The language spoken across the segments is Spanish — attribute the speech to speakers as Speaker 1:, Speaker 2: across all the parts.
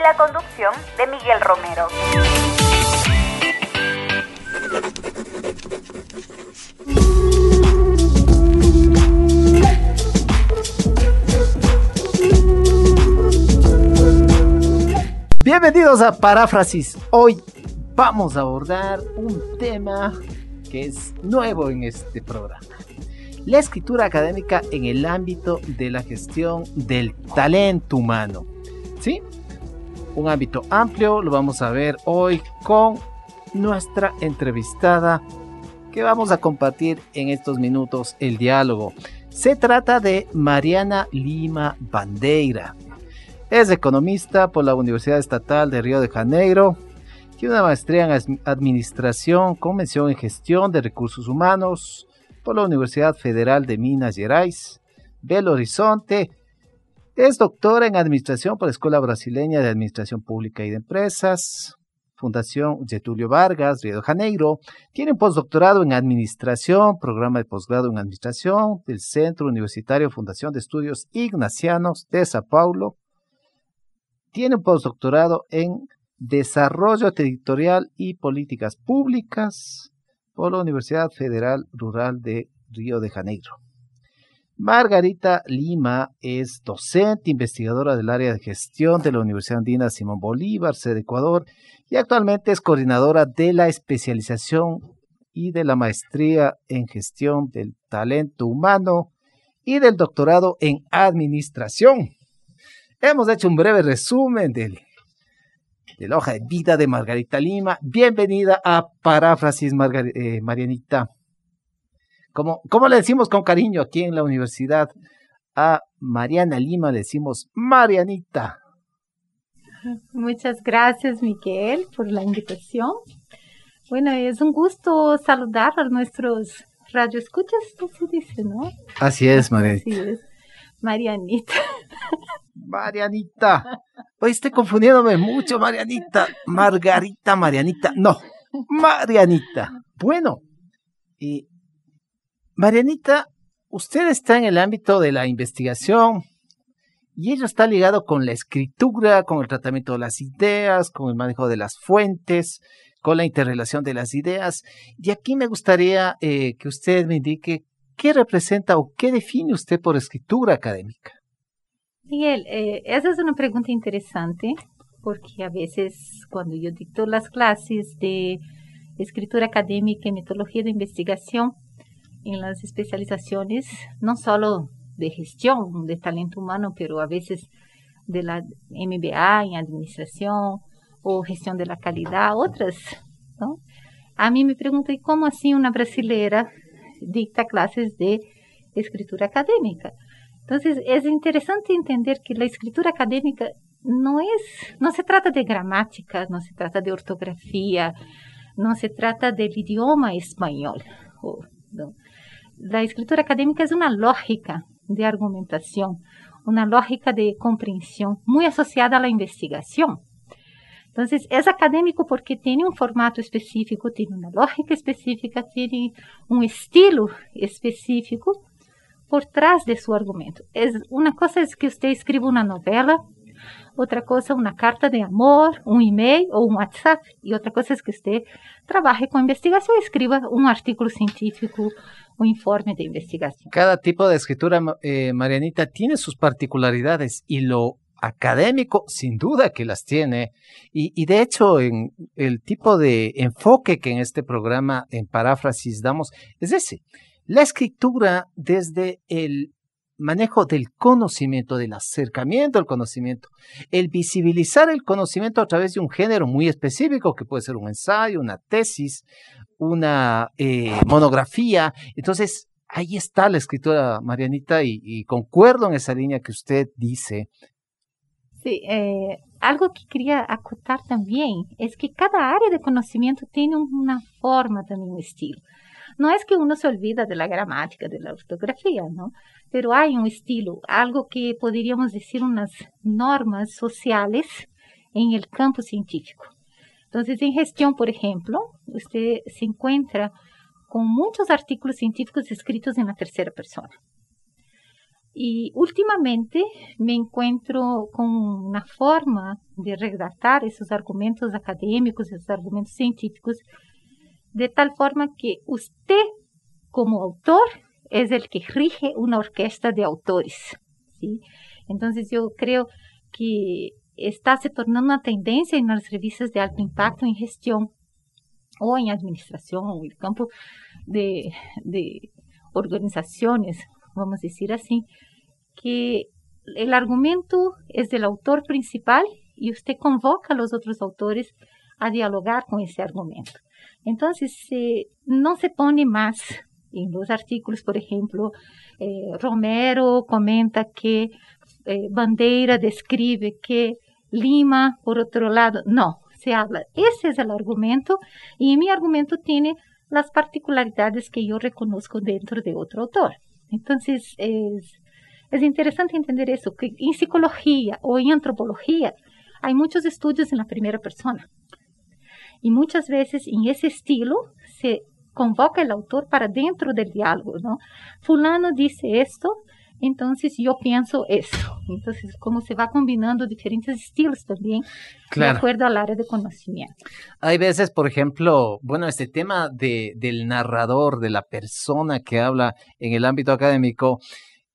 Speaker 1: la conducción de Miguel Romero.
Speaker 2: Bienvenidos a Paráfrasis. Hoy vamos a abordar un tema que es nuevo en este programa. La escritura académica en el ámbito de la gestión del talento humano. ¿Sí? Un ámbito amplio. Lo vamos a ver hoy con nuestra entrevistada que vamos a compartir en estos minutos el diálogo. Se trata de Mariana Lima Bandeira. Es economista por la Universidad Estatal de Río de Janeiro. Tiene una maestría en Administración con mención en Gestión de Recursos Humanos por la Universidad Federal de Minas Gerais, Belo Horizonte es doctora en Administración por la Escuela Brasileña de Administración Pública y de Empresas, Fundación Getulio Vargas, Río de Janeiro. Tiene un postdoctorado en Administración, programa de posgrado en Administración del Centro Universitario Fundación de Estudios Ignacianos de Sao Paulo. Tiene un postdoctorado en Desarrollo Territorial y Políticas Públicas por la Universidad Federal Rural de Río de Janeiro. Margarita Lima es docente, investigadora del área de gestión de la Universidad Andina Simón Bolívar, sede Ecuador, y actualmente es coordinadora de la especialización y de la maestría en gestión del talento humano y del doctorado en administración. Hemos hecho un breve resumen de la hoja de vida de Margarita Lima. Bienvenida a Paráfrasis, eh, Marianita. Como, le decimos con cariño aquí en la universidad a Mariana Lima? Le decimos Marianita.
Speaker 3: Muchas gracias, Miguel, por la invitación. Bueno, es un gusto saludar a nuestros radioescuchas, así dice, ¿no?
Speaker 2: Así es, Marianita.
Speaker 3: Así es. Marianita.
Speaker 2: Marianita. Hoy estoy confundiéndome mucho, Marianita. Margarita, Marianita. No, Marianita. Bueno, y Marianita, usted está en el ámbito de la investigación y ello está ligado con la escritura, con el tratamiento de las ideas, con el manejo de las fuentes, con la interrelación de las ideas. Y aquí me gustaría eh, que usted me indique qué representa o qué define usted por escritura académica.
Speaker 3: Miguel, eh, esa es una pregunta interesante porque a veces cuando yo dicto las clases de escritura académica y metodología de investigación, en las especializaciones, no solo de gestión de talento humano, pero a veces de la MBA en administración o gestión de la calidad, otras, ¿no? A mí me preguntan, cómo así una brasilera dicta clases de escritura académica? Entonces, es interesante entender que la escritura académica no es, no se trata de gramática, no se trata de ortografía, no se trata del idioma español, ¿no? La escritura académica es una lógica de argumentación, una lógica de comprensión muy asociada a la investigación. Entonces, es académico porque tiene un formato específico, tiene una lógica específica, tiene un estilo específico por trás de su argumento. Una cosa es que usted escriba una novela, otra cosa una carta de amor, un email o un WhatsApp, y otra cosa es que usted trabaje con investigación, escriba un artículo científico, un informe de investigación.
Speaker 2: Cada tipo de escritura, eh, Marianita, tiene sus particularidades y lo académico, sin duda que las tiene. Y, de hecho, el tipo de enfoque que en este programa, en paráfrasis, damos, es ese. La escritura desde el manejo del conocimiento, del acercamiento al conocimiento, el visibilizar el conocimiento a través de un género muy específico, que puede ser un ensayo, una tesis, una eh, monografía. Entonces, ahí está la escritura, Marianita, y, concuerdo en esa línea que usted dice.
Speaker 3: Sí, eh, algo que quería acotar también es que cada área de conocimiento tiene una forma, también un estilo. No es que uno se olvida de la gramática, de la ortografía, ¿no? Pero hay un estilo, algo que podríamos decir unas normas sociales en el campo científico. Entonces, en gestión, por ejemplo, usted se encuentra con muchos artículos científicos escritos en la tercera persona. Y últimamente me encuentro con una forma de redactar esos argumentos académicos, esos argumentos científicos, de tal forma que usted como autor es el que rige una orquesta de autores. ¿sí? Entonces yo creo que está se tornando una tendencia en las revistas de alto impacto en gestión o en administración o en el campo de, de organizaciones, vamos a decir así, que el argumento es del autor principal y usted convoca a los otros autores a dialogar con ese argumento. Entonces, no se pone más en los artículos, por ejemplo, eh, Romero comenta que eh, Bandeira describe que Lima, por otro lado, no, se habla, ese es el argumento y mi argumento tiene las particularidades que yo reconozco dentro de otro autor. Entonces, es, es interesante entender eso, que en psicología o en antropología hay muchos estudios en la primera persona. Y muchas veces en ese estilo se convoca el autor para dentro del diálogo, ¿no? Fulano dice esto, entonces yo pienso eso. Entonces, cómo se va combinando diferentes estilos también, de acuerdo al área de conocimiento.
Speaker 2: Hay veces, por ejemplo, bueno, este tema de, del narrador, de la persona que habla en el ámbito académico,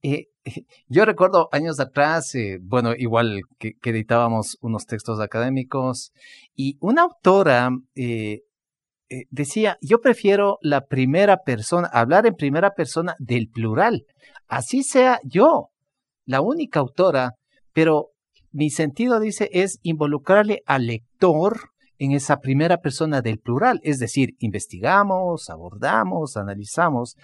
Speaker 2: eh, yo recuerdo años atrás, eh, bueno, igual que, editábamos unos textos académicos y una autora eh, decía, yo prefiero la primera persona, hablar en primera persona del plural, así sea yo, la única autora, pero mi sentido, dice, es involucrarle al lector en esa primera persona del plural, es decir, investigamos, abordamos, analizamos.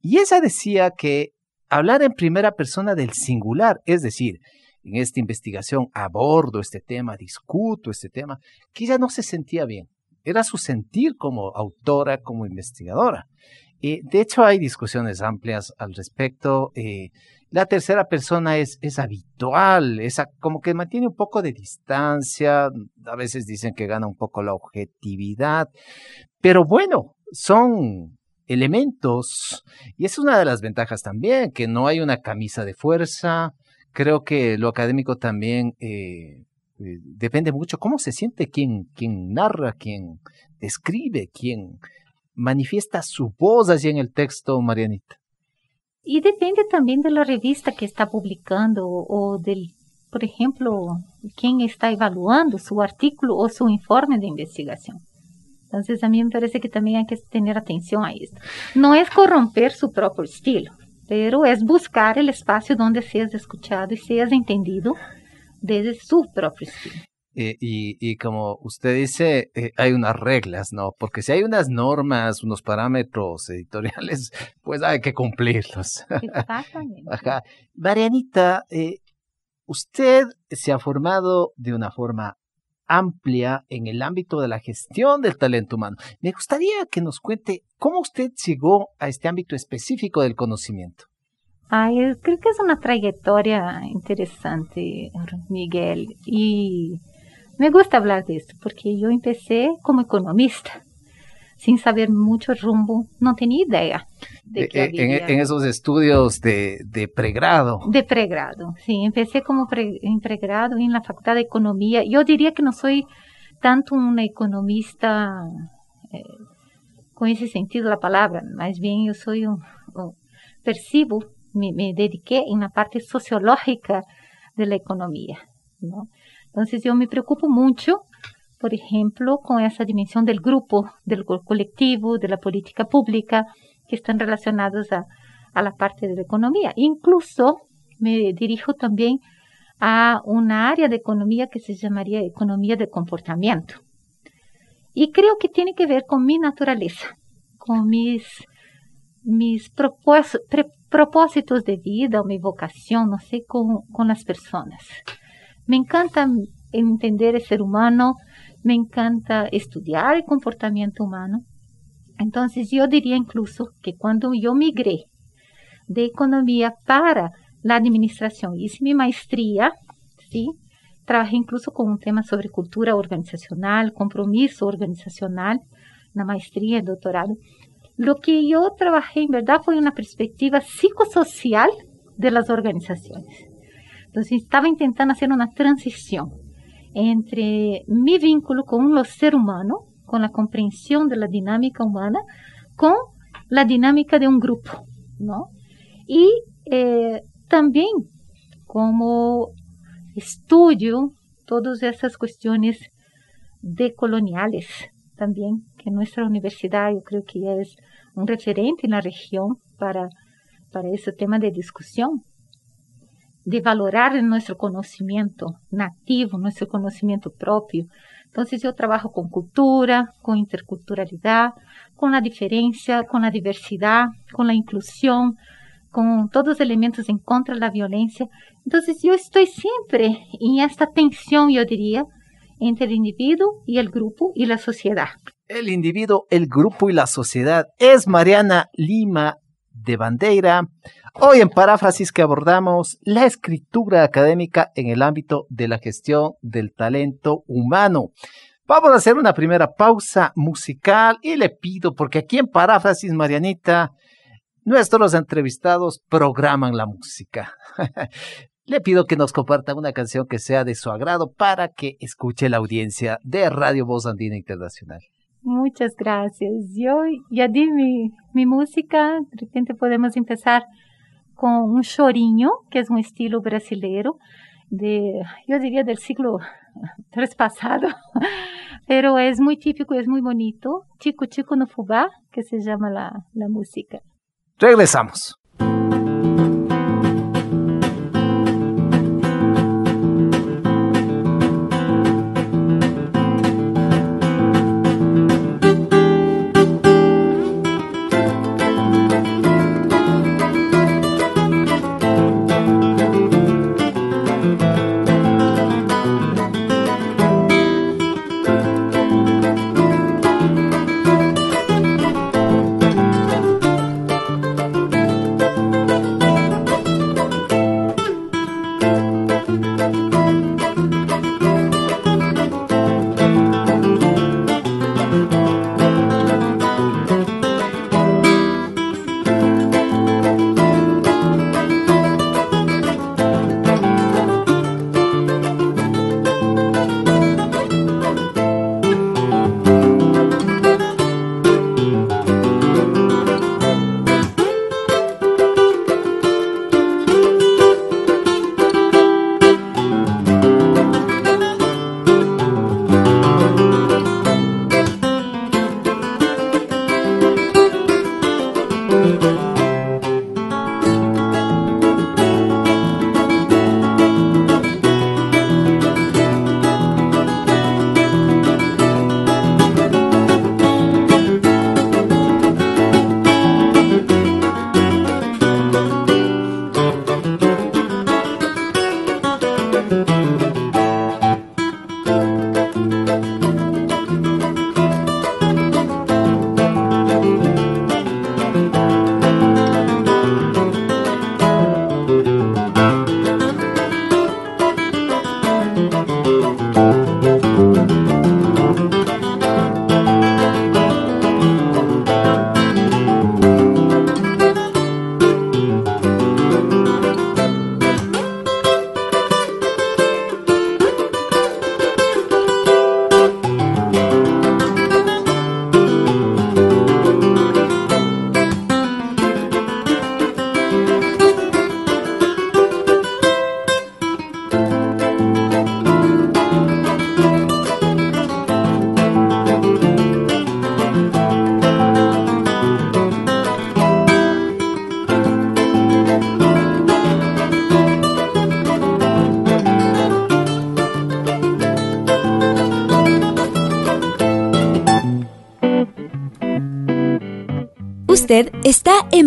Speaker 2: Y ella decía que hablar en primera persona del singular, es decir, en esta investigación abordo este tema, discuto este tema, que ella no se sentía bien. Era su sentir como autora, como investigadora. Eh, de hecho, hay discusiones amplias al respecto. Eh, la tercera persona es, habitual, es como que mantiene un poco de distancia, a veces dicen que gana un poco la objetividad, pero bueno, son elementos y es una de las ventajas también, que no hay una camisa de fuerza. Creo que lo académico también eh, depende mucho cómo se siente quien, quien narra, quien describe, quien manifiesta su voz allí en el texto, Marianita.
Speaker 3: Y depende también de la revista que está publicando o del, por ejemplo, quién está evaluando su artículo o su informe de investigación. Entonces a mí me parece que también hay que tener atención a esto. No es corromper su propio estilo, pero es buscar el espacio donde seas escuchado y seas entendido desde su propio estilo.
Speaker 2: Eh, y, y, como usted dice, eh, hay unas reglas, ¿no? Porque si hay unas normas, unos parámetros editoriales, pues hay que cumplirlos.
Speaker 3: Exactamente.
Speaker 2: Ajá. Marianita, eh, usted se ha formado de una forma amplia en el ámbito de la gestión del talento humano. Me gustaría que nos cuente cómo usted llegó a este ámbito específico del conocimiento.
Speaker 3: Ay, creo que es una trayectoria interesante, Miguel, y me gusta hablar de esto porque yo empecé como economista, sin saber mucho rumbo, no tenía idea. De
Speaker 2: eh, eh, en, esos estudios de, de, pregrado.
Speaker 3: De pregrado, sí, empecé como en pregrado en la Facultad de Economía. Yo diría que no soy tanto una economista eh, con ese sentido de la palabra, más bien yo soy un, percibo, me, me dediqué en la parte sociológica de la economía, ¿no? Entonces yo me preocupo mucho, por ejemplo, con esa dimensión del grupo, del colectivo, de la política pública, que están relacionados a, la parte de la economía. Incluso me dirijo también a una área de economía que se llamaría economía de comportamiento. Y creo que tiene que ver con mi naturaleza, con mis, mis propósitos de vida o mi vocación, no sé, con, con las personas. Me encanta entender el ser humano, me encanta estudiar el comportamiento humano. Entonces yo diría incluso que cuando yo migré de economía para la administración, hice mi maestría, ¿sí? Trabajé incluso con un tema sobre cultura organizacional, compromiso organizacional, la maestría y doctorado. Lo que yo trabajé en verdad fue una perspectiva psicosocial de las organizaciones. Entonces estaba intentando hacer una transición entre mi vínculo con los ser humano, con la comprensión de la dinámica humana, con la dinámica de un grupo, ¿no? Y eh, también como estudio todas esas cuestiones decoloniales también, que nuestra universidad yo creo que es un referente en la región para, para ese tema de discusión, de valorar nuestro conocimiento nativo, nuestro conocimiento propio. Entonces yo trabajo con cultura, con interculturalidad, con la diferencia, con la diversidad, con la inclusión, con todos los elementos en contra de la violencia. Entonces yo estoy siempre en esta tensión, yo diría, entre el individuo y el grupo y la sociedad.
Speaker 2: El individuo, el grupo y la sociedad es Mariana Lima de Bandeira. Hoy en paráfrasis que abordamos la escritura académica en el ámbito de la gestión del talento humano. Vamos a hacer una primera pausa musical y le pido, porque aquí en paráfrasis, Marianita, nuestros entrevistados programan la música. Le pido que nos comparta una canción que sea de su agrado para que escuche la audiencia de Radio Voz Andina Internacional.
Speaker 3: Muchas gracias. Yo ya di mi, música, de repente podemos empezar con un chorinho, que es un estilo brasileiro, de, yo diría del siglo traspasado, pero es muy típico, es muy bonito. Chico Chico no Fubá, que se llama la, la música.
Speaker 2: Regresamos.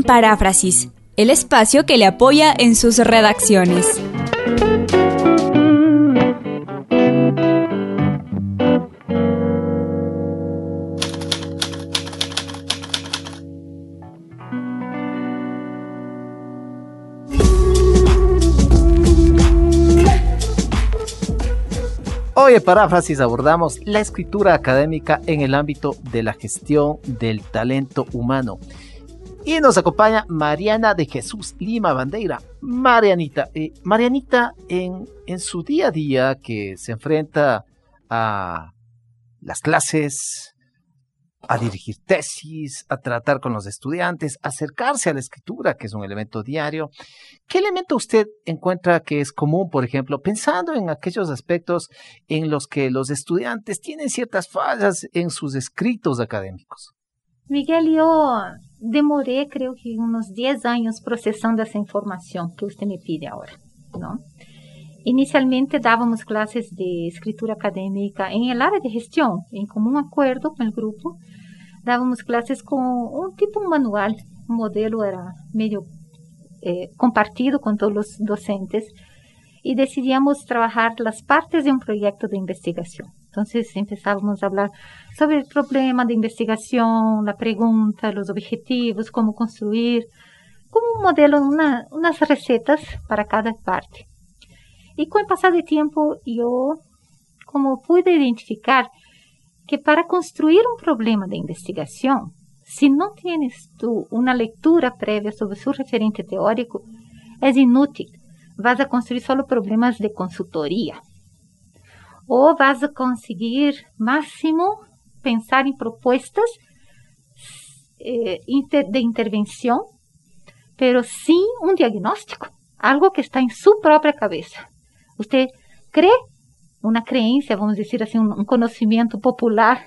Speaker 4: Paráfrasis, el espacio que le apoya en sus redacciones.
Speaker 2: Hoy en Paráfrasis abordamos la escritura académica en el ámbito de la gestión del talento humano. Y nos acompaña Mariana de Jesús Lima Bandeira. Marianita, eh, Marianita, en, en su día a día que se enfrenta a las clases, a dirigir tesis, a tratar con los estudiantes, acercarse a la escritura, que es un elemento diario. ¿Qué elemento usted encuentra que es común, por ejemplo, pensando en aquellos aspectos en los que los estudiantes tienen ciertas fallas en sus escritos académicos?
Speaker 3: Miguel, yo demoré creo que unos 10 años procesando esa información que usted me pide ahora, ¿no? Inicialmente dábamos clases de escritura académica en el área de gestión, en común acuerdo con el grupo. Dábamos clases con un tipo manual, un modelo era medio eh, compartido con todos los docentes y decidíamos trabajar las partes de un proyecto de investigación. Entonces empezábamos a hablar sobre el problema de investigación, la pregunta, los objetivos, cómo construir, como un modelo, una, recetas para cada parte. Y con el pasar del tiempo yo como pude identificar que para construir un problema de investigación, si no tienes tú una lectura previa sobre su referente teórico, es inútil. Vas a construir solo problemas de consultoría. O vas a conseguir máximo pensar en propuestas eh, de intervención, pero sin un diagnóstico, algo que está en su propia cabeza. Usted cree una creencia, vamos a decir así, un, un conocimiento popular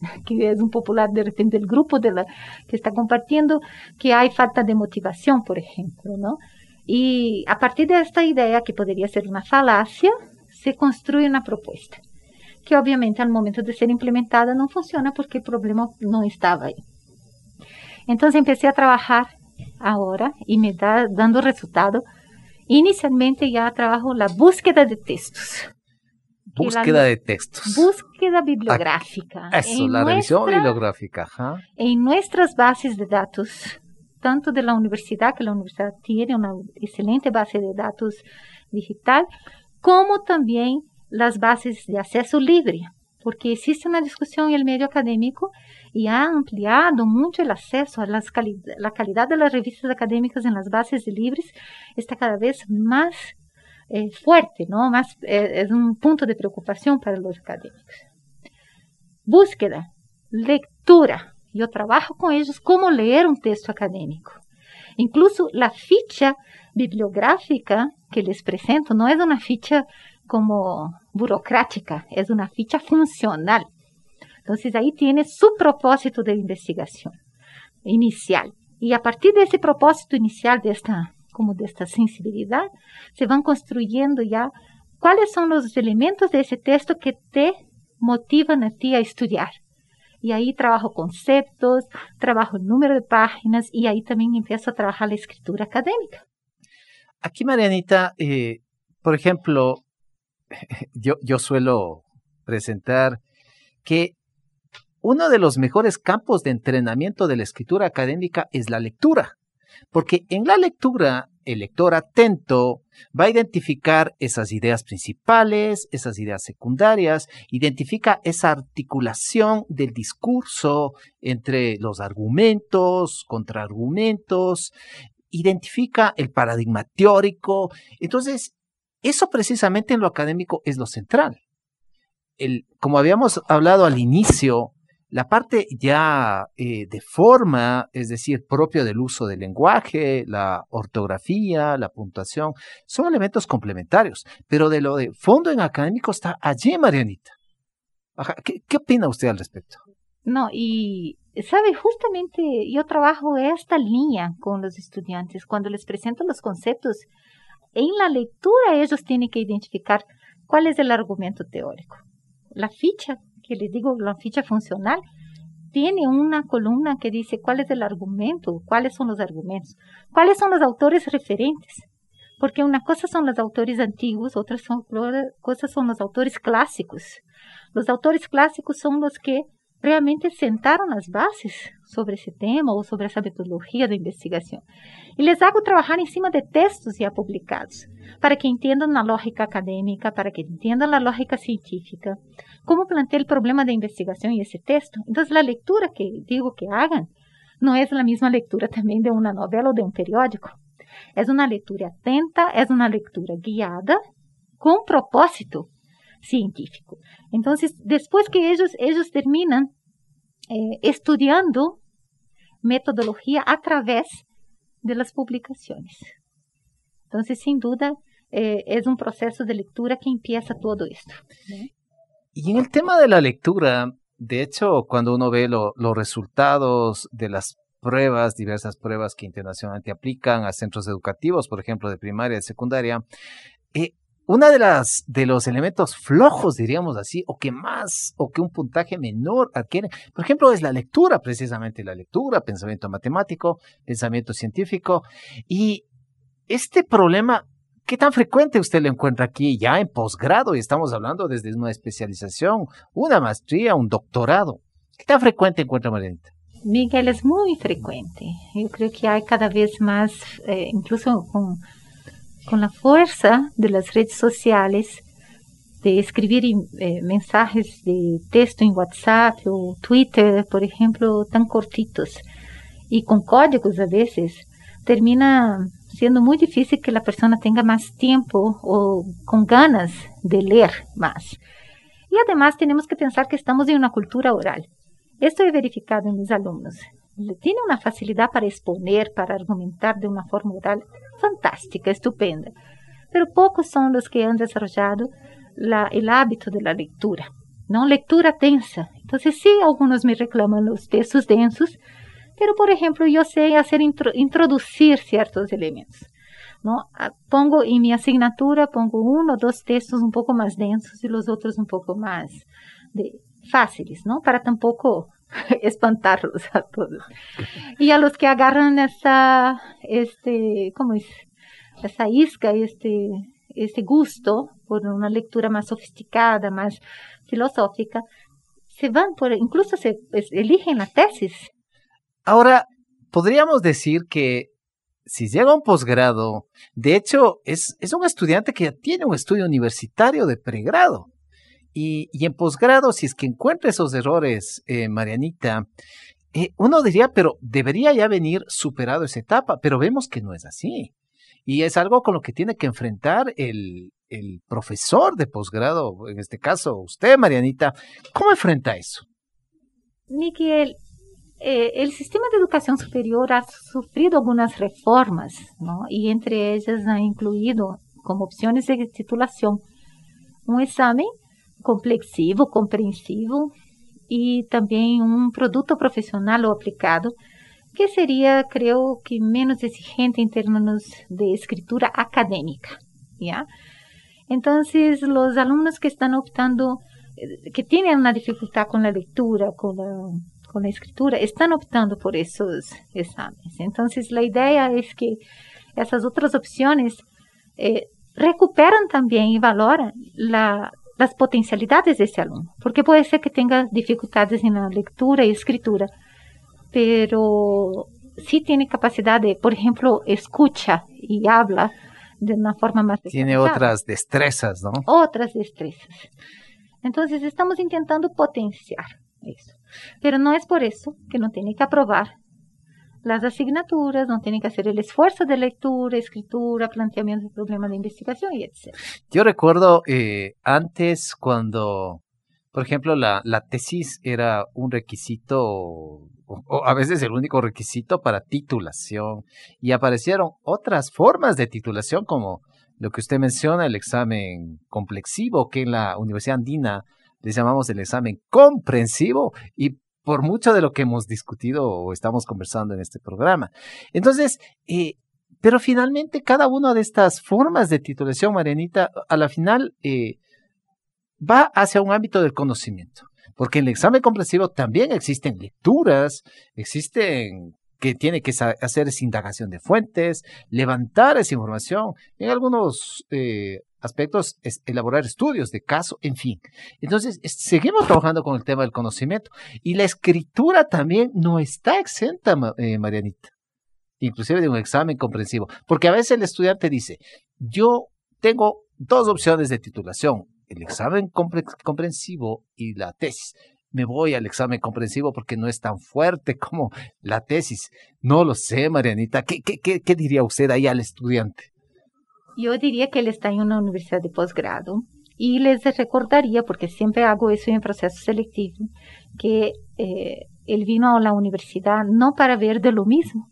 Speaker 3: que es un popular de repente del grupo de la, que está compartiendo, que hay falta de motivación, por ejemplo, ¿no? Y a partir de esta idea, que podría ser una falacia, se construye una propuesta, que obviamente al momento de ser implementada no funciona porque el problema no estaba ahí. Entonces empecé a trabajar ahora y me da dando resultado Inicialmente ya trabajo la búsqueda de textos.
Speaker 2: Búsqueda de textos.
Speaker 3: Búsqueda bibliográfica.
Speaker 2: Eso, la revisión bibliográfica.
Speaker 3: En nuestras bases de datos, tanto de la universidad, que la universidad tiene una excelente base de datos digital, como también las bases de acceso libre, porque existe una discusión en el medio académico y ha ampliado mucho el acceso a las cali de las revistas académicas en las bases libres está cada vez más eh, fuerte, ¿no? Más, eh, es un punto de preocupación para los académicos. Búsqueda, lectura. Yo trabajo con ellos cómo leer un texto académico. Incluso la ficha bibliográfica que les presento no es una ficha como burocrática, es una ficha funcional. Entonces ahí tiene su propósito de investigación inicial. Y a partir de ese propósito inicial, de esta, como de esta sensibilidad, se van construyendo ya cuáles son los elementos de ese texto que te motivan a ti a estudiar. Y ahí trabajo conceptos, trabajo el número de páginas y ahí también empiezo a trabajar la escritura académica.
Speaker 2: Aquí, Marianita, eh, por ejemplo, yo, yo suelo presentar que uno de los mejores campos de entrenamiento de la escritura académica es la lectura, porque en la lectura el lector atento va a identificar esas ideas principales, esas ideas secundarias, identifica esa articulación del discurso entre los argumentos, contraargumentos, identifica el paradigma teórico. Entonces, eso precisamente en lo académico es lo central. El, como habíamos hablado al inicio, la parte ya eh, de forma, es decir, propio del uso del lenguaje, la ortografía, la puntuación, son elementos complementarios, pero de lo de fondo en académico está allí, Marianita. ¿Qué, ¿Qué opina usted al respecto?
Speaker 3: No, y sabe, justamente yo trabajo esta línea con los estudiantes. Cuando les presento los conceptos, en la lectura ellos tienen que identificar cuál es el argumento teórico. La ficha, que les digo, la ficha funcional, tiene una columna que dice cuál es el argumento, cuáles son los argumentos, cuáles son los autores referentes. Porque una cosa son los autores antiguos, otras son, cosas son los autores clásicos. Los autores clásicos son los que realmente sentaron las bases sobre ese tema o sobre esa metodología de investigación. Y les hago trabajar encima de textos ya publicados, para que entiendan la lógica académica, para que entiendan la lógica científica, cómo plantea el problema de investigación y ese texto. Entonces, la lectura que digo que hagan no es la misma lectura también de una novela o de un periódico. Es una lectura atenta, es una lectura guiada con propósito científico. Entonces, después que ellos, ellos terminan eh, estudiando metodología a través de las publicaciones. Entonces, sin duda, eh, es un proceso de lectura que empieza todo esto.
Speaker 2: Y en el tema de la lectura, de hecho, cuando uno ve los resultados de las pruebas, diversas pruebas que internacionalmente aplican a centros educativos, por ejemplo, de primaria y secundaria, eh, una de las de los elementos flojos, diríamos así, o que más, o que un puntaje menor adquiere, por ejemplo, es la lectura, precisamente la lectura, pensamiento matemático, pensamiento científico. Y este problema ¿Qué tan frecuente usted lo encuentra aquí ya en posgrado? Y estamos hablando desde una especialización, una maestría, un doctorado. ¿Qué tan frecuente encuentra Marianita?
Speaker 3: Miguel, es muy frecuente. Yo creo que hay cada vez más, eh, incluso con, con, la fuerza de las redes sociales, de escribir eh, mensajes de texto en WhatsApp o Twitter, por ejemplo, tan cortitos y con códigos a veces, termina siendo muy difícil que la persona tenga más tiempo o con ganas de leer más. Y además tenemos que pensar que estamos en una cultura oral. Esto he verificado en mis alumnos. Tiene una facilidad para exponer, para argumentar de una forma oral fantástica, estupenda. Pero pocos son los que han desarrollado la, el hábito de la lectura. ¿no? Lectura tensa. Entonces sí, algunos me reclaman los textos densos, pero, por ejemplo, yo sé hacer introducir ciertos elementos. ¿no? Ah, pongo en mi asignatura, pongo uno o dos textos un poco más densos y los otros un poco más de, fáciles, ¿no? Para tampoco espantarlos a todos. Y a los que agarran esa, este, ¿cómo es? Esa isca, este, este gusto por una lectura más sofisticada, más filosófica, se van por, incluso se pues, eligen la tesis
Speaker 2: Ahora, podríamos decir que si llega a un posgrado, de hecho, es, es, un estudiante que ya tiene un estudio universitario de pregrado. Y, y en posgrado, si es que encuentra esos errores, eh, Marianita, eh, uno diría, pero debería ya venir superado esa etapa, pero vemos que no es así. Y es algo con lo que tiene que enfrentar el, profesor de posgrado, en este caso usted, Marianita. ¿Cómo enfrenta eso?
Speaker 3: Miguel, eh, el sistema de educación superior ha sufrido algunas reformas, ¿no? y entre ellas ha incluido como opciones de titulación un examen complexivo, comprensivo y también un producto profesional o aplicado que sería, creo que, menos exigente en términos de escritura académica, ¿ya? Entonces, los alumnos que están optando, eh, que tienen una dificultad con la lectura, con la con la escritura están optando por esos exámenes. Entonces, la idea es que esas otras opciones eh, recuperan también y valoran la, las potencialidades de ese alumno, porque puede ser que tenga dificultades en la lectura y escritura, pero sí tiene capacidad de, por ejemplo, escucha y habla de una forma más...
Speaker 2: Tiene otras destrezas, ¿no?
Speaker 3: Otras destrezas. Entonces, estamos intentando potenciar eso. Pero no es por eso que no tiene que aprobar las asignaturas, no tiene que hacer el esfuerzo de lectura, escritura, planteamiento de problemas de investigación y etc.
Speaker 2: Yo recuerdo eh, antes cuando, por ejemplo, la, la tesis era un requisito o, a veces el único requisito para titulación y aparecieron otras formas de titulación como lo que usted menciona, el examen complexivo que en la Universidad Andina les llamamos el examen comprensivo y por mucho de lo que hemos discutido o estamos conversando en este programa. Entonces, eh, pero finalmente cada una de estas formas de titulación, Marianita, a la final eh, va hacia un ámbito del conocimiento. Porque en el examen comprensivo también existen lecturas, existen que tiene que hacer esa indagación de fuentes, levantar esa información. En algunos, eh, aspectos elaborar estudios de caso, en fin. Entonces, seguimos trabajando con el tema del conocimiento y la escritura también no está exenta, eh, Marianita, inclusive de un examen comprensivo, porque a veces el estudiante dice, yo tengo dos opciones de titulación, el examen comprensivo y la tesis. Me voy al examen comprensivo porque no es tan fuerte como la tesis. No lo sé, Marianita. ¿Qué, qué, qué, qué diría usted ahí al estudiante?
Speaker 3: Yo diría que él está en una universidad de posgrado y les recordaría, porque siempre hago eso en proceso selectivo, que eh, él vino a la universidad no para ver de lo mismo,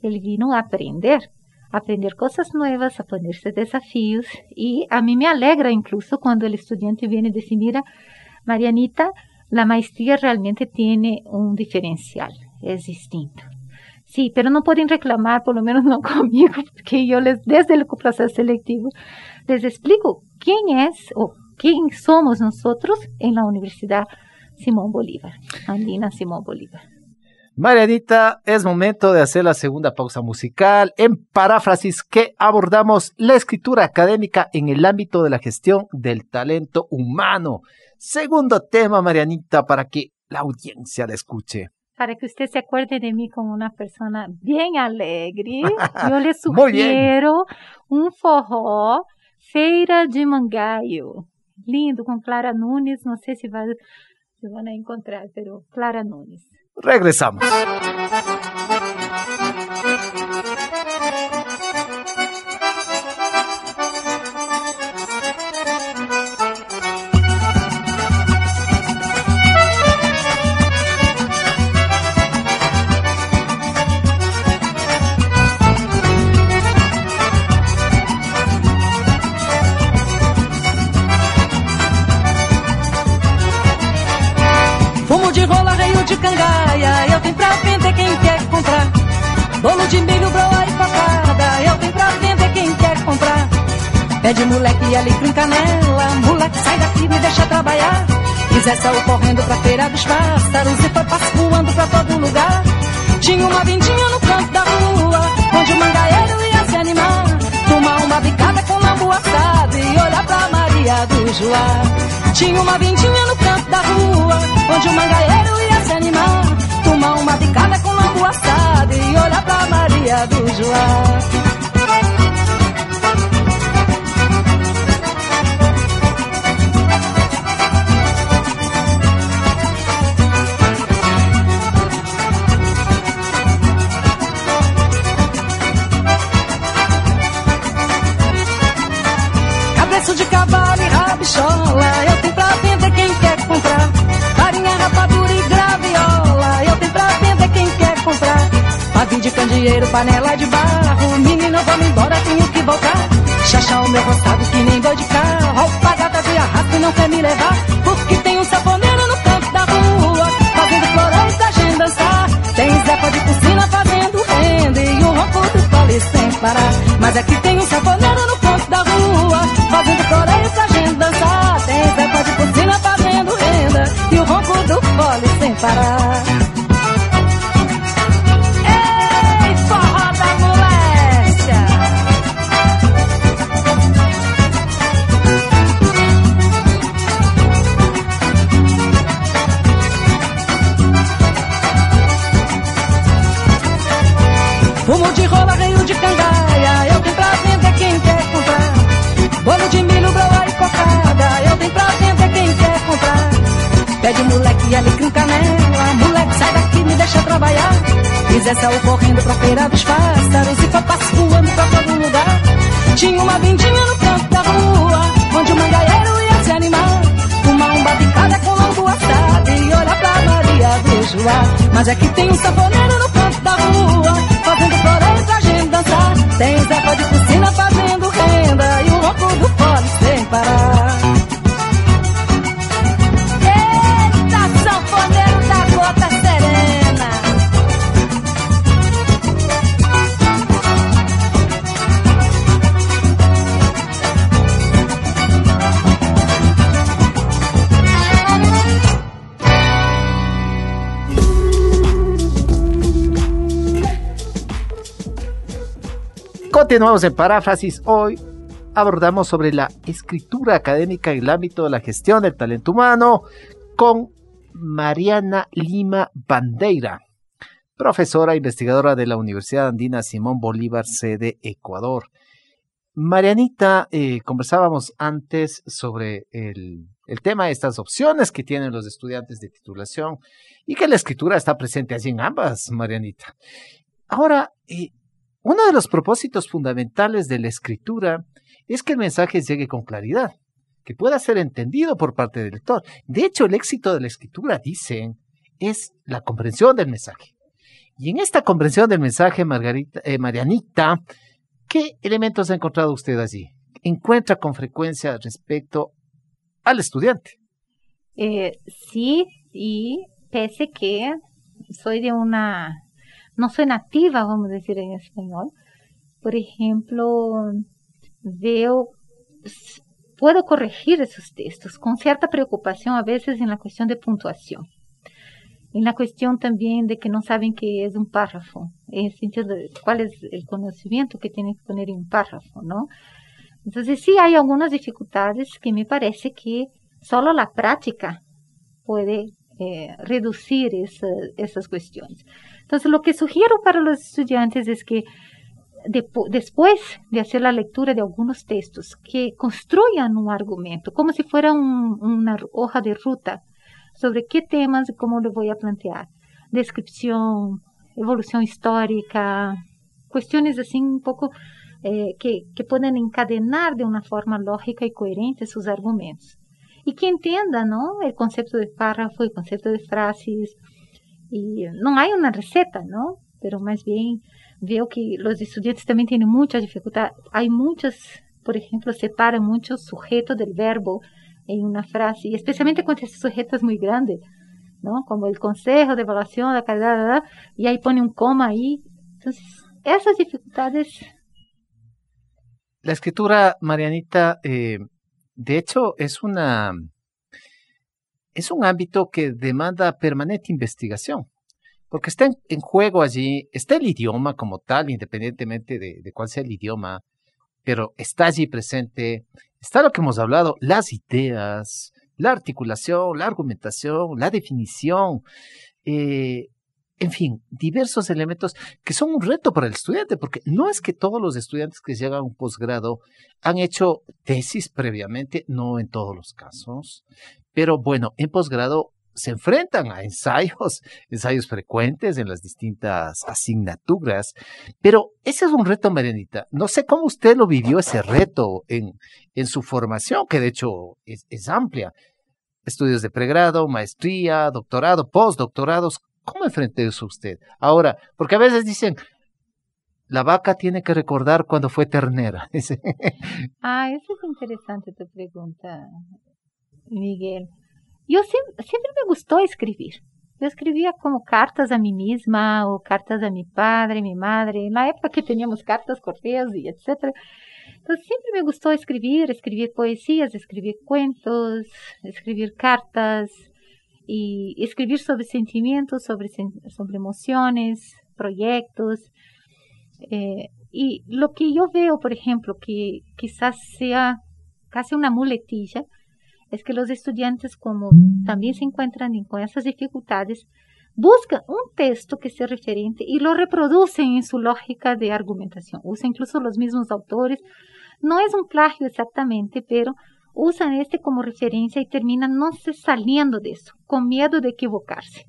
Speaker 3: él vino a aprender, aprender cosas nuevas, a ponerse desafíos y a mí me alegra incluso cuando el estudiante viene y dice, mira, Marianita, la maestría realmente tiene un diferencial, es distinto. Sí, pero no pueden reclamar, por lo menos no conmigo, porque yo les, desde el proceso selectivo, les explico quién es o quién somos nosotros en la Universidad Simón Bolívar, Andina Simón Bolívar.
Speaker 2: Marianita, es momento de hacer la segunda pausa musical en paráfrasis que abordamos la escritura académica en el ámbito de la gestión del talento humano. Segundo tema, Marianita, para que la audiencia la escuche
Speaker 3: para que usted se acuerde de mí como una persona bien alegre, yo le sugiero un forró Feira de Mangaio. Lindo, con Clara Nunes. No sé si, va, si van a encontrar, pero Clara Nunes.
Speaker 2: Regresamos.
Speaker 5: Bolo de milho, broa e facada, eu tenho pra vender quem quer comprar. Pede moleque alecrim canela, moleque sai daqui me deixa trabalhar. Zé saiu correndo pra feira dos pássaros e foi passo voando pra todo lugar. Tinha uma vendinha no canto da rua, onde o mangaeiro ia se animar. Tomar uma bicada com lambu assado e olhar pra Maria do Joá. Tinha uma vendinha no canto da rua, onde o mangaeiro se animar, tomar uma picada com lombo assado e olhar pra Maria do Joá. Panela de barro. Menino, vamos embora, tenho que voltar. Chachar o meu roçado que nem boi de carro. Roupa gata de arrasto não quer me levar. Porque tem um saponeiro no canto da rua. Fazendo florão pra gente dançar. Tem Zepa de piscina fazendo renda. E o ronco do pole sem parar. Mas aqui tem um saponeiro no canto da rua. Fazendo florão pra gente dançar. Tem Zepa de piscina fazendo renda. E o ronco do pole sem parar. Zé saiu correndo pra feira dos pássaros e foi passo voando pra todo lugar. Tinha uma vendinha no canto da rua, onde o mangaeiro ia se animar. Uma umba picada com lombo assado e olhar pra Maria do Joá. Mas é que tem um sanfoneiro no canto da rua, fazendo floreio
Speaker 2: Continuamos en paráfrasis hoy abordamos sobre la escritura académica en el ámbito de la gestión del talento humano con Mariana Lima Bandeira, profesora e investigadora de la Universidad Andina Simón Bolívar, sede Ecuador. Marianita, eh, conversábamos antes sobre el, tema de estas opciones que tienen los estudiantes de titulación y que la escritura está presente allí en ambas, Marianita. Ahora, eh, uno de los propósitos fundamentales de la escritura es que el mensaje llegue con claridad, que pueda ser entendido por parte del lector. De hecho, el éxito de la escritura, dicen, es la comprensión del mensaje. Y en esta comprensión del mensaje, Margarita, eh, Marianita, ¿qué elementos ha encontrado usted allí? ¿Encuentra con frecuencia respecto al estudiante?
Speaker 3: Eh, sí, y pese que soy de una no soy nativa, vamos a decir en español. Por ejemplo, veo, puedo corregir esos textos con cierta preocupación a veces en la cuestión de puntuación. En la cuestión también de que no saben qué es un párrafo, en el sentido de cuál es el conocimiento que tienen que poner en un párrafo, ¿no? Entonces sí hay algunas dificultades que me parece que solo la práctica puede eh, reducir esa, esas cuestiones. Entonces, lo que sugiero para los estudiantes es que después de hacer la lectura de algunos textos, que construyan un argumento, como si fuera una hoja de ruta sobre qué temas y cómo lo voy a plantear. Descripción, evolución histórica, cuestiones así un poco eh, que, que puedan encadenar de una forma lógica y coherente sus argumentos. Y que entienda ¿no? el concepto de párrafo, el concepto de frases, y no hay una receta, ¿no? Pero más bien veo que los estudiantes también tienen mucha dificultad. Hay muchas, por ejemplo, separan mucho sujeto del verbo en una frase, especialmente cuando ese sujeto es muy grande, ¿no? Como el consejo de de la calidad, y ahí pone un coma ahí. Entonces, esas dificultades.
Speaker 2: La escritura, Marianita, eh, de hecho, es una es un ámbito que demanda permanente investigación, porque está en, juego allí, está el idioma como tal, independientemente de, cuál sea el idioma, pero está allí presente, está lo que hemos hablado, las ideas, la articulación, la argumentación, la definición, eh, en fin, diversos elementos que son un reto para el estudiante, porque no es que todos los estudiantes que llegan a un posgrado han hecho tesis previamente, no en todos los casos, pero bueno, en posgrado se enfrentan a ensayos, ensayos frecuentes en las distintas asignaturas, pero ese es un reto, Marianita. No sé cómo usted lo vivió ese reto en, en su formación, que de hecho es, es amplia. Estudios de pregrado, maestría, doctorado, postdoctorados. ¿Cómo enfrentó eso usted? Ahora, porque a veces dicen, la vaca tiene que recordar cuando fue ternera.
Speaker 3: ah, eso es interesante tu pregunta, Miguel. Yo siempre, siempre me gustó escribir. Yo escribía como cartas a mí misma o cartas a mi padre, mi madre, en la época que teníamos cartas, correos y etc. Entonces siempre me gustó escribir, escribir poesías, escribir cuentos, escribir cartas y escribir sobre sentimientos, sobre, sobre emociones, proyectos. Eh, y lo que yo veo, por ejemplo, que quizás sea casi una muletilla, es que los estudiantes, como también se encuentran con esas dificultades, buscan un texto que sea referente y lo reproducen en su lógica de argumentación. Usan incluso los mismos autores. No es un plagio exactamente, pero usan este como referencia y terminan no se saliendo de eso, con miedo de equivocarse.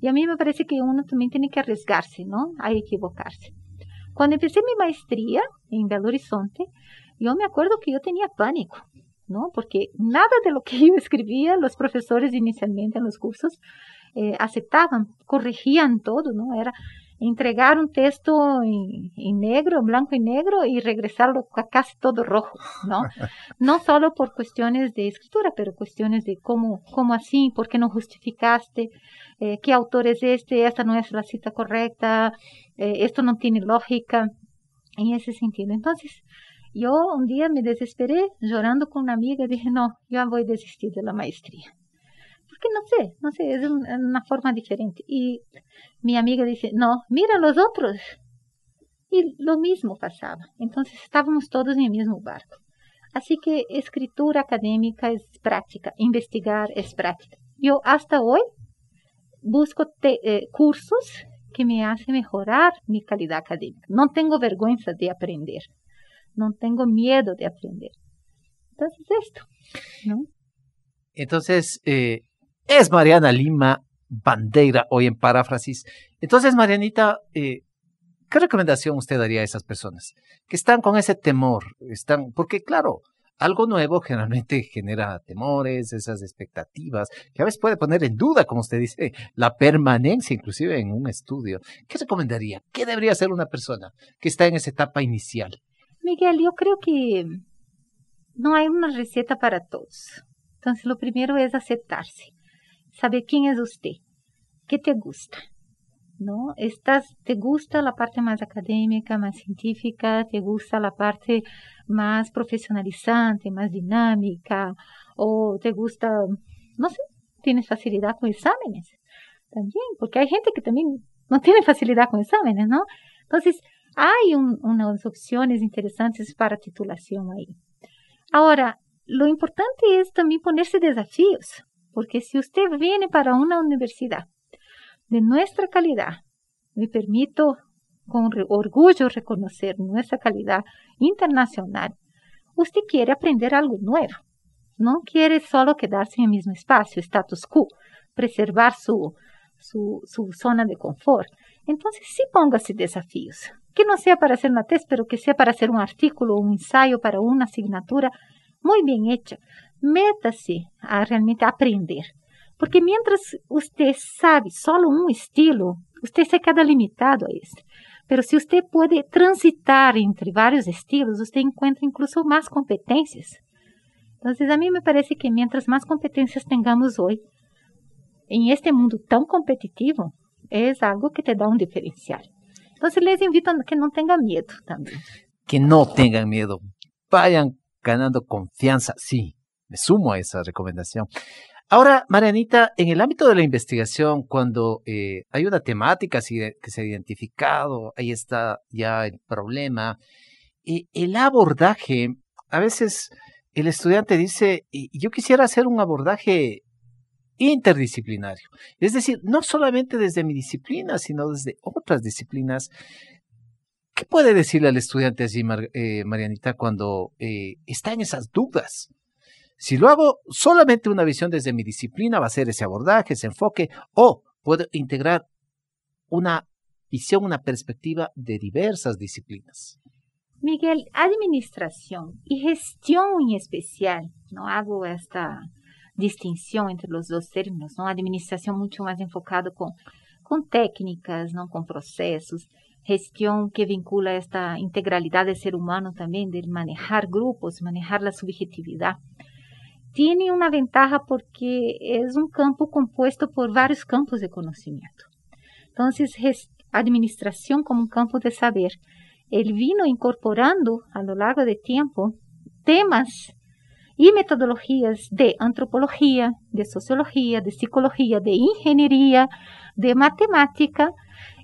Speaker 3: Y a mí me parece que uno también tiene que arriesgarse, ¿no? A equivocarse. Cuando empecé mi maestría en Belo Horizonte, yo me acuerdo que yo tenía pánico. ¿No? Porque nada de lo que yo escribía, los profesores inicialmente en los cursos eh, aceptaban, corregían todo, ¿no? Era entregar un texto en, negro, blanco y negro, y regresarlo casi todo rojo, ¿no? No solo por cuestiones de escritura, pero cuestiones de cómo, cómo así, por qué no justificaste, eh, qué autor es este, esta no es la cita correcta, eh, esto no tiene lógica, en ese sentido. Entonces, yo un día me desesperé llorando con una amiga dije, no, yo voy a desistir de la maestría. Porque no sé, no sé, es una forma diferente. Y mi amiga dice, no, mira los otros. Y lo mismo pasaba. Entonces estábamos todos en el mismo barco. Así que escritura académica es práctica, investigar es práctica. Yo hasta hoy busco eh, cursos que me hacen mejorar mi calidad académica. No tengo vergüenza de aprender. No tengo miedo de aprender. Entonces, esto. ¿no?
Speaker 2: Entonces, eh, es Mariana Lima Bandeira, hoy en paráfrasis. Entonces, Marianita, eh, ¿qué recomendación usted daría a esas personas que están con ese temor? Están, porque claro, algo nuevo generalmente genera temores, esas expectativas, que a veces puede poner en duda, como usted dice, la permanencia inclusive en un estudio. ¿Qué recomendaría? ¿Qué debería hacer una persona que está en esa etapa inicial?
Speaker 3: Miguel, yo creo que no hay una receta para todos. Entonces, lo primero es aceptarse, saber quién es usted, qué te gusta, ¿no? Estás, te gusta la parte más académica, más científica, te gusta la parte más profesionalizante, más dinámica, o te gusta, no sé, tienes facilidad con exámenes también, porque hay gente que también no tiene facilidad con exámenes, ¿no? Entonces, hay unas opciones interesantes para titulación ahí. Ahora, lo importante es también ponerse desafíos, porque si usted viene para una universidad de nuestra calidad, me permito con orgullo reconocer nuestra calidad internacional, usted quiere aprender algo nuevo. No quiere solo quedarse en el mismo espacio, status quo, preservar su, su, su zona de confort. Entonces, sí póngase desafíos, que no sea para hacer una test, pero que sea para hacer un artículo un ensayo para una asignatura muy bien hecha. Métase a realmente aprender. Porque mientras usted sabe solo un estilo, usted se queda limitado a este. Pero si usted puede transitar entre varios estilos, usted encuentra incluso más competencias. Entonces, a mí me parece que mientras más competencias tengamos hoy, en este mundo tan competitivo, es algo que te da un diferencial. Entonces, les invito a que no tengan miedo también.
Speaker 2: Que no tengan miedo. Vayan ganando confianza. Sí, me sumo a esa recomendación. Ahora, Marianita, en el ámbito de la investigación, cuando eh, hay una temática que se ha identificado, ahí está ya el problema, el abordaje, a veces el estudiante dice, yo quisiera hacer un abordaje interdisciplinario, es decir, no solamente desde mi disciplina, sino desde otras disciplinas. ¿Qué puede decirle al estudiante así, eh, Marianita, cuando eh, está en esas dudas? Si lo hago solamente una visión desde mi disciplina, va a ser ese abordaje, ese enfoque, o puedo integrar una visión, una perspectiva de diversas disciplinas.
Speaker 3: Miguel, administración y gestión en especial, no hago esta distinción entre los dos términos, ¿no? Administración mucho más enfocado con, con técnicas, ¿no? Con procesos, gestión que vincula esta integralidad del ser humano también, de manejar grupos, manejar la subjetividad tiene una ventaja porque es un campo compuesto por varios campos de conocimiento. Entonces, administración como un campo de saber, él vino incorporando a lo largo del tiempo temas y metodologías de antropología, de sociología, de psicología, de ingeniería, de matemática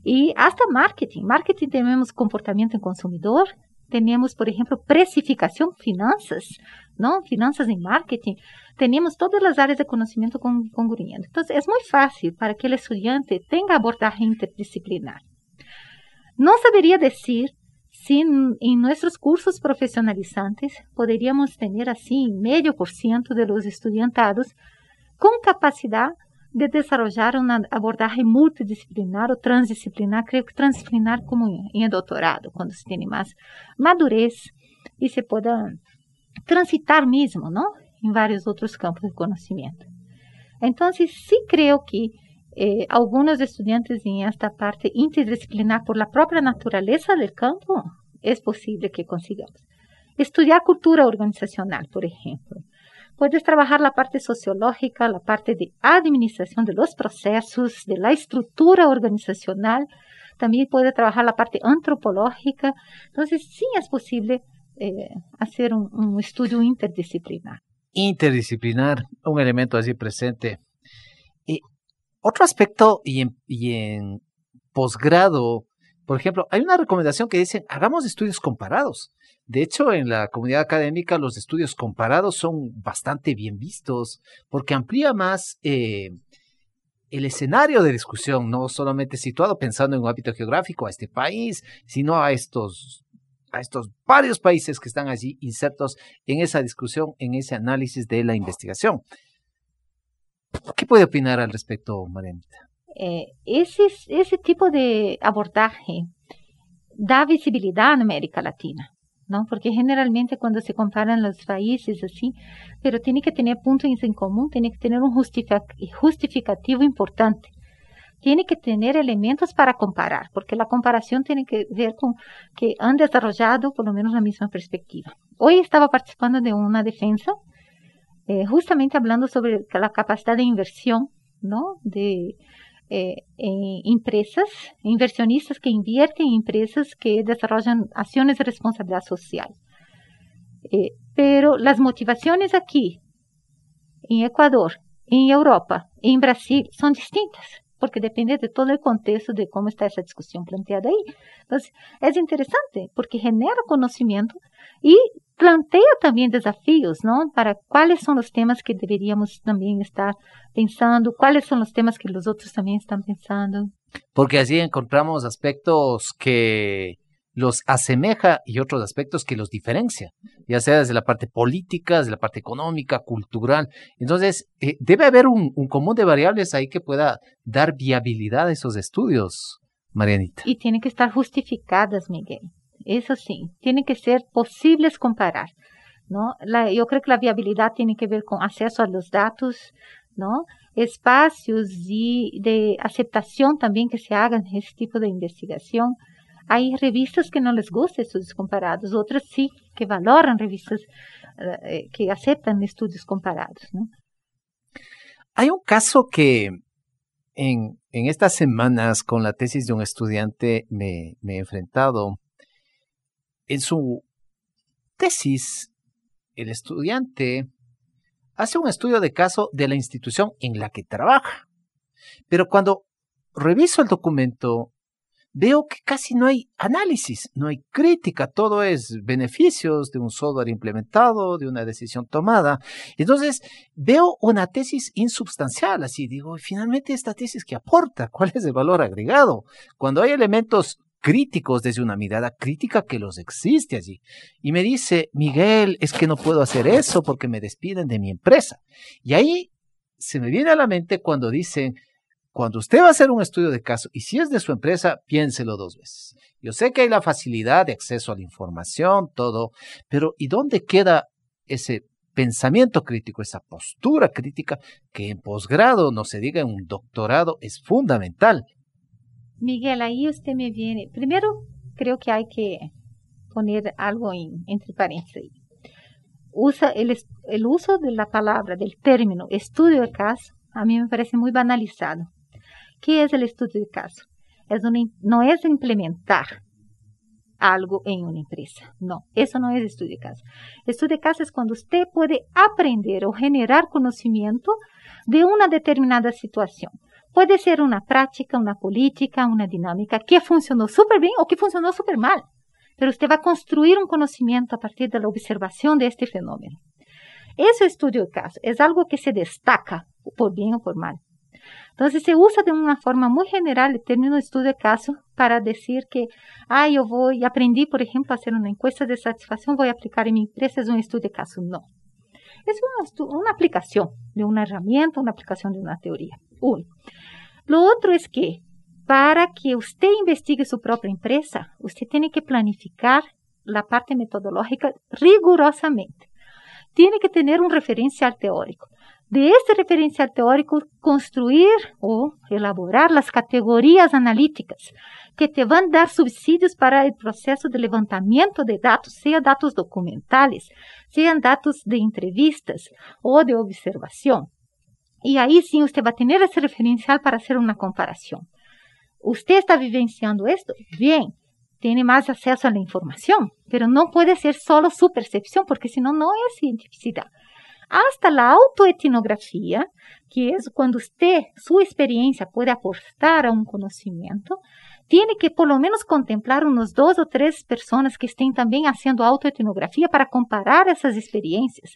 Speaker 3: y hasta marketing. Marketing tenemos comportamiento en consumidor, tenemos, por ejemplo, precificación, finanzas, ¿no? Finanzas en marketing. Tenemos todas las áreas de conocimiento con, congruentes. Entonces, es muy fácil para que el estudiante tenga abordaje interdisciplinar. No sabería decir si en, en nuestros cursos profesionalizantes podríamos tener así medio por ciento de los estudiantados con capacidad de desarrollar un abordaje multidisciplinar o transdisciplinar, creo que transdisciplinar como en el doctorado, cuando se tiene más madurez y se pueda transitar mismo, ¿no? En varios otros campos de conocimiento. Entonces, sí creo que eh, algunos estudiantes en esta parte interdisciplinar, por la propia naturaleza del campo, es posible que consigamos. Estudiar cultura organizacional, por ejemplo. Puedes trabajar la parte sociológica, la parte de administración de los procesos, de la estructura organizacional. También puede trabajar la parte antropológica. Entonces, sí es posible eh, hacer un, estudio interdisciplinar.
Speaker 2: Interdisciplinar, un elemento así presente. Y otro aspecto y y en posgrado Por ejemplo, hay una recomendación que dice, hagamos estudios comparados. De hecho, en la comunidad académica los estudios comparados son bastante bien vistos porque amplía más eh, el escenario de discusión, no solamente situado pensando en un hábito geográfico a este país, sino a estos a estos varios países que están allí insertos en esa discusión, en ese análisis de la investigación. ¿Qué puede opinar al respecto, Marianita?
Speaker 3: Eh, ese, ese tipo de abordaje da visibilidad en América Latina. ¿no? Porque generalmente cuando se comparan los países así, pero tiene que tener puntos en común, tiene que tener un justificativo importante. Tiene que tener elementos para comparar, porque la comparación tiene que ver con que han desarrollado por lo menos la misma perspectiva. Hoy estaba participando de una defensa, eh, justamente hablando sobre la capacidad de inversión, ¿no? De eh, empresas, inversionistas que invierten en empresas que desarrollan acciones de responsabilidad social. Eh, pero las motivaciones aquí, en Ecuador, en Europa, en Brasil, son distintas, porque depende de todo el contexto de cómo está esa discusión planteada ahí. Entonces, es interesante porque genera conocimiento y plantea también desafíos, ¿no? Para cuáles son los temas que deberíamos también estar pensando, cuáles son los temas que los otros también están pensando.
Speaker 2: Porque así encontramos aspectos que los asemeja y otros aspectos que los diferencia, ya sea desde la parte política, desde la parte económica, cultural. Entonces, eh, debe haber un, un común de variables ahí que pueda dar viabilidad a esos estudios, Marianita.
Speaker 3: Y tienen que estar justificadas, Miguel. Eso sí, tiene que ser posibles comparar. ¿no? Yo creo que la viabilidad tiene que ver con acceso a los datos, ¿no? espacios y de aceptación también que se hagan ese tipo de investigación. Hay revistas que no les gustan estudios comparados, otras sí, que valoran revistas uh, que aceptan estudios comparados.
Speaker 2: Hay un caso que en, en, estas semanas con la tesis de un estudiante me he enfrentado en su tesis, el estudiante hace un estudio de caso de la institución en la que trabaja. Pero cuando reviso el documento, veo que casi no hay análisis, no hay crítica, todo es beneficios de un software implementado, de una decisión tomada. Entonces, veo una tesis insubstancial, así digo, finalmente esta tesis que aporta, ¿cuál es el valor agregado? Cuando hay elementos críticos desde una mirada crítica que los existe allí. Y me dice, Miguel, es que no puedo hacer eso porque me despiden de mi empresa. Y ahí se me viene a la mente cuando dicen, cuando usted va a hacer un estudio de caso y si es de su empresa, piénselo dos veces. Yo sé que hay la facilidad de acceso a la información, todo, pero ¿y dónde queda ese pensamiento crítico, esa postura crítica que en posgrado, no se diga en un doctorado, es fundamental?
Speaker 3: Miguel, ahí usted me viene. Primero, creo que hay que poner algo en, entre paréntesis. Usa el, el uso de la palabra, del término estudio de caso, a mí me parece muy banalizado. ¿Qué es el estudio de caso? Es una, no es implementar algo en una empresa. No, eso no es estudio de caso. Estudio de caso es cuando usted puede aprender o generar conocimiento de una determinada situación. Puede ser una práctica, una política, una dinámica que funcionó súper bien o que funcionó súper mal. Pero usted va a construir un conocimiento a partir de la observación de este fenómeno. Ese estudio de caso es algo que se destaca por bien o por mal. Entonces se usa de una forma muy general el término estudio de caso para decir que, ah, yo voy, aprendí, por ejemplo, a hacer una encuesta de satisfacción, voy a aplicar en mi empresa, es un estudio de caso. No. Es una, una aplicación de una herramienta, una aplicación de una teoría. Uno. Lo otro es que para que usted investigue su propia empresa, usted tiene que planificar la parte metodológica rigurosamente. Tiene que tener un referencial teórico. De este referencial teórico, construir o elaborar las categorías analíticas que te van a dar subsidios para el proceso de levantamiento de datos, sea datos documentales, sean datos de entrevistas o de observación. Y ahí sí usted va a tener ese referencial para hacer una comparación. Usted está vivenciando esto, bien, tiene más acceso a la información, pero no puede ser solo su percepción, porque si no, no es cientificidad. Hasta la autoetnografía, que es cuando usted, su experiencia puede aportar a un conocimiento, tiene que por lo menos contemplar unos dos o tres personas que estén también haciendo autoetnografía para comparar esas experiencias,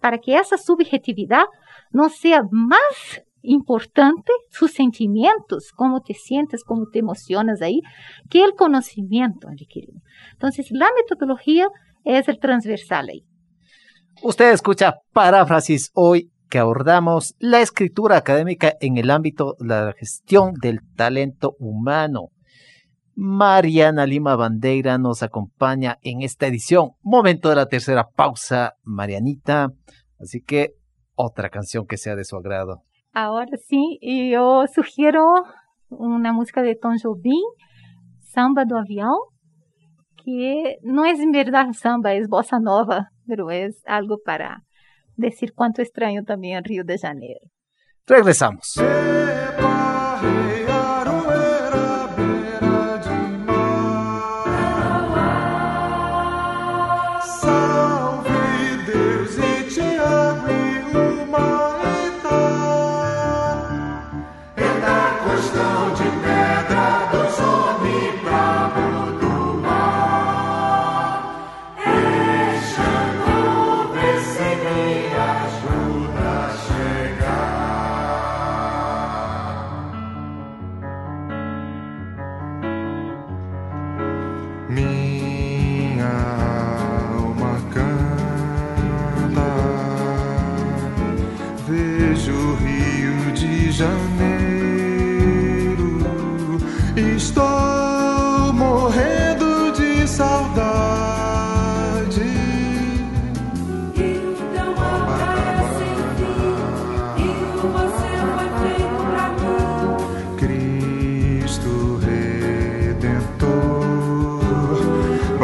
Speaker 3: para que esa subjetividad no sea más importante, sus sentimientos, cómo te sientes, cómo te emocionas ahí, que el conocimiento adquirido. Entonces, la metodología es el transversal ahí.
Speaker 6: Usted escucha paráfrasis hoy que abordamos la escritura académica en el ámbito de la gestión del talento humano. Mariana Lima Bandeira nos acompaña en esta edición. Momento de la tercera pausa, Marianita. Así que otra canción que sea de su agrado.
Speaker 3: Ahora sí, yo sugiero una música de Tom Jobim, Samba do Avião, que no es en verdad samba, es bossa nova, pero es algo para decir cuánto extraño también Río de Janeiro.
Speaker 6: Regresamos.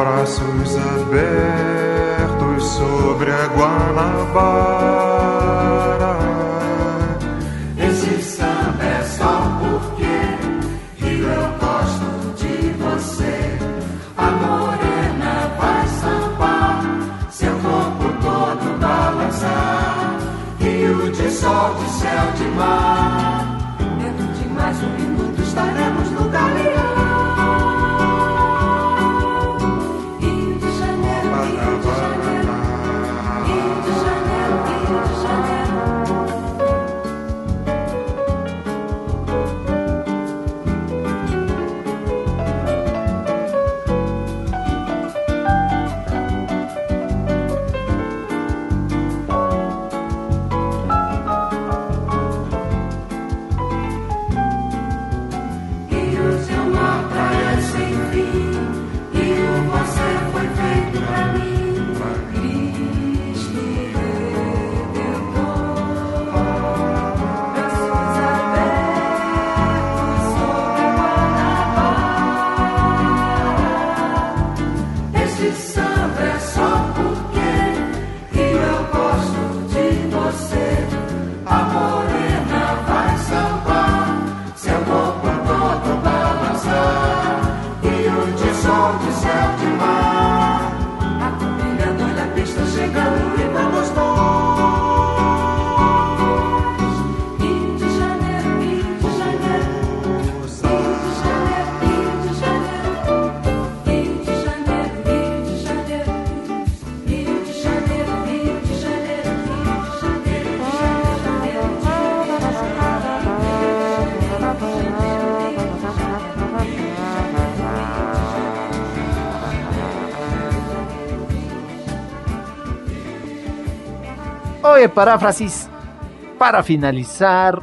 Speaker 6: braços abertos sobre a Guanabara. Esse samba é só porque Rio eu gosto de você. A morena vai sambar, seu corpo todo balançar. Rio de sol, de céu, de mar. Paráfrasis para finalizar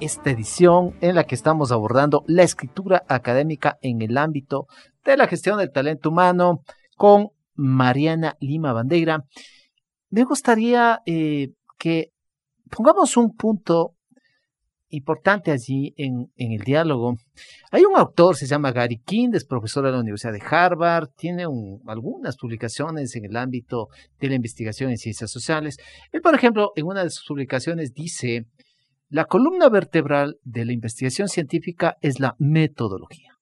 Speaker 6: esta edición en la que estamos abordando la escritura académica en el ámbito de la gestión del talento humano con Mariana Lima Bandeira. Me gustaría eh, que pongamos un punto importante allí en, el diálogo. Hay un autor, se llama Gary King, es profesor de la Universidad de Harvard, tiene algunas publicaciones en el ámbito de la investigación en ciencias sociales. Él, por ejemplo, en una de sus publicaciones dice, la columna vertebral de la investigación científica es la metodología.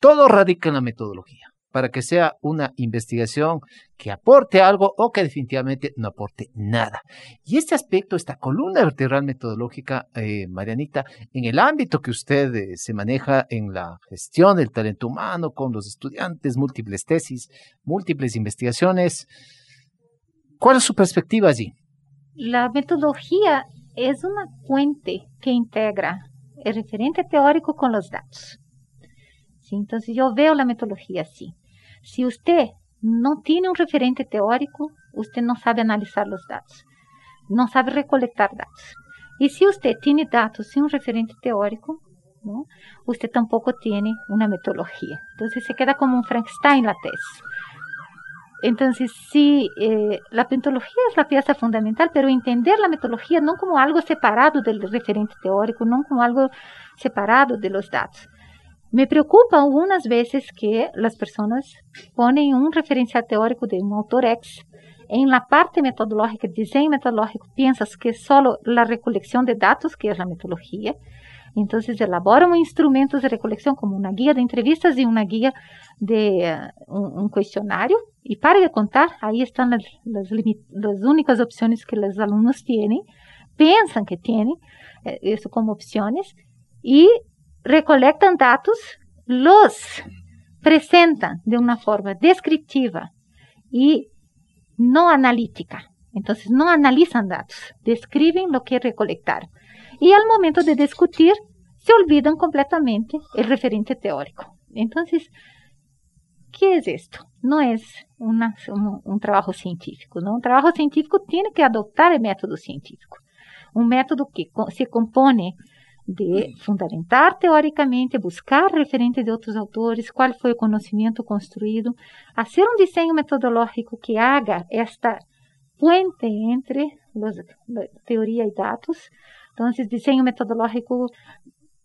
Speaker 6: Todo radica en la metodología.
Speaker 2: Para que sea una investigación que aporte algo o que definitivamente no aporte nada. Y este aspecto, esta columna vertebral metodológica, eh, Marianita, en el ámbito que usted eh, se maneja en la gestión del talento humano con los estudiantes, múltiples tesis, múltiples investigaciones, ¿cuál es su perspectiva allí?
Speaker 3: La metodología es una puente que integra el referente teórico con los datos. ¿Sí? Entonces yo veo la metodología así. Si usted no tiene un referente teórico, usted no sabe analizar los datos, no sabe recolectar datos. Y si usted tiene datos sin un referente teórico, usted tampoco tiene una metodología. Entonces se queda como un Frankenstein la tesis. Entonces, sí, eh, la metodología es la pieza fundamental, pero entender la metodología no como algo separado del referente teórico, no como algo separado de los datos. Me preocupa algunas veces que las personas ponen un referencial teórico de un autor X en la parte metodológica, diseño metodológico, piensas que solo la recolección de datos, que es la metodología. Entonces elaboran instrumentos de recolección como una guía de entrevistas y una guía de uh, un, cuestionario. Y para de contar, las, las, las, únicas opciones que los alumnos tienen, piensan que tienen eh, eso como opciones y recolectan datos, los presentan de una forma descriptiva y no analítica. Entonces, no analizan datos, describen lo que recolectaron. Y al momento de discutir, se olvidan completamente el referente teórico. Entonces, ¿qué es esto? No es una, un, un, trabajo científico. ¿no? Un trabajo científico tiene que adoptar el método científico. Un método que se compone de fundamentar teóricamente, buscar referentes de outros autores, qual foi o conhecimento construído, fazer um desenho metodológico que haga esta puente entre los, teoria e dados. Então, desenho metodológico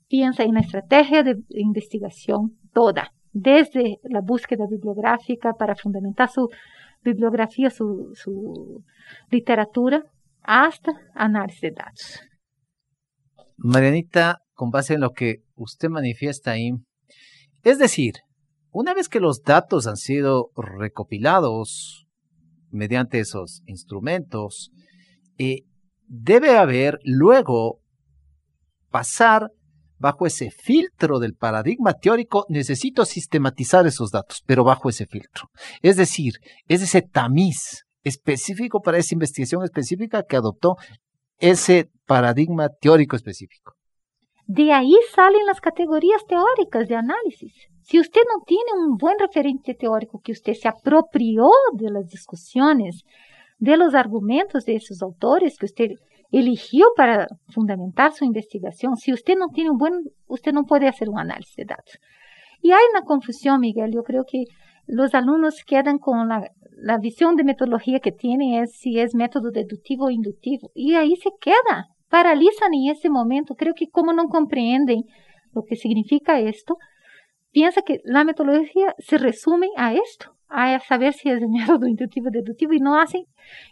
Speaker 3: pensa em estratégia de investigação toda, desde a búsqueda bibliográfica para fundamentar sua bibliografia, sua literatura, hasta análise de dados.
Speaker 2: Marianita, con base en lo que usted manifiesta ahí, es decir, una vez que los datos han sido recopilados mediante esos instrumentos, eh, debe haber luego pasar bajo ese filtro del paradigma teórico, necesito sistematizar esos datos, pero bajo ese filtro. Es decir, es ese tamiz específico para esa investigación específica que adoptó ese paradigma teórico específico.
Speaker 3: De ahí salen las categorías teóricas de análisis. Si usted no tiene un buen referente teórico que usted se apropió de las discusiones, de los argumentos de esos autores que usted eligió para fundamentar su investigación, si usted no tiene un buen, usted no puede hacer un análisis de datos. Y hay una confusión, Miguel, yo creo que los alumnos quedan con la, la visión de metodología que tienen es si es método deductivo o inductivo. Y ahí se queda, paralizan en ese momento. Creo que como no comprenden lo que significa esto, piensa que la metodología se resume a esto, a saber si es el método inductivo o deductivo y no hacen,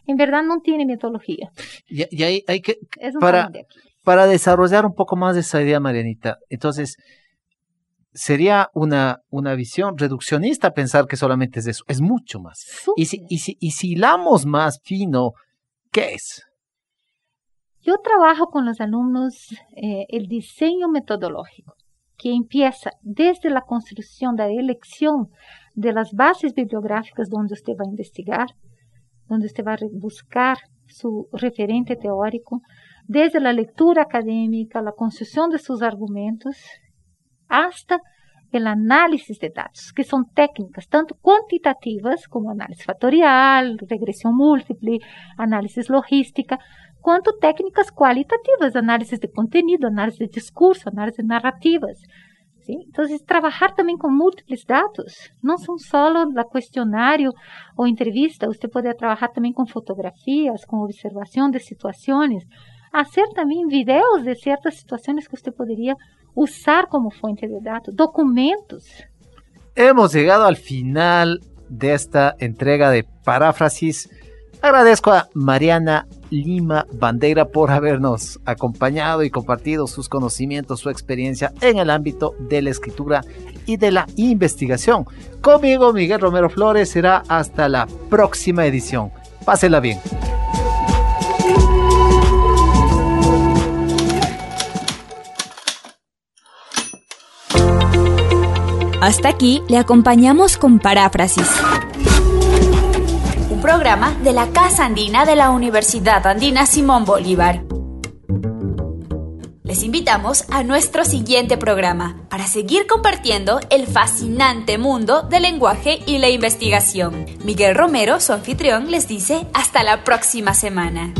Speaker 3: en verdad no tiene metodología.
Speaker 2: Y, y hay, hay que, para, para desarrollar un poco más esa idea, Marianita, entonces, sería una, una visión reduccionista pensar que solamente es eso, es mucho más. Y si, y, si, y si hilamos más fino, ¿qué es?
Speaker 3: Yo trabajo con los alumnos eh, el diseño metodológico, que empieza desde la construcción de la elección de las bases bibliográficas donde usted va a investigar, donde usted va a buscar su referente teórico, desde la lectura académica, la construcción de sus argumentos hasta el análisis de datos, que son técnicas tanto cuantitativas como análisis factorial, regresión múltiple, análisis logística, quanto técnicas qualitativas, análisis de contenido, análisis de discurso, análisis narrativas. ¿sí? Entonces, trabajar también con múltiples datos, no son solo la cuestionario o entrevista, usted puede trabajar también con fotografías, con observación de situaciones, hacer también videos de ciertas situaciones que usted podría usar como fuente de datos, documentos.
Speaker 2: Hemos llegado al final de esta entrega de paráfrasis Agradezco a Mariana Lima Bandera por habernos acompañado y compartido sus conocimientos, su experiencia en el ámbito de la escritura y de la investigación. Conmigo, Miguel Romero Flores, será hasta la próxima edición. Pásela bien.
Speaker 4: Hasta aquí le acompañamos con Paráfrasis. Un programa de la Casa Andina de la Universidad Andina Simón Bolívar. Les invitamos a nuestro siguiente programa para seguir compartiendo el fascinante mundo del lenguaje y la investigación. Miguel Romero, su anfitrión, les dice hasta la próxima semana.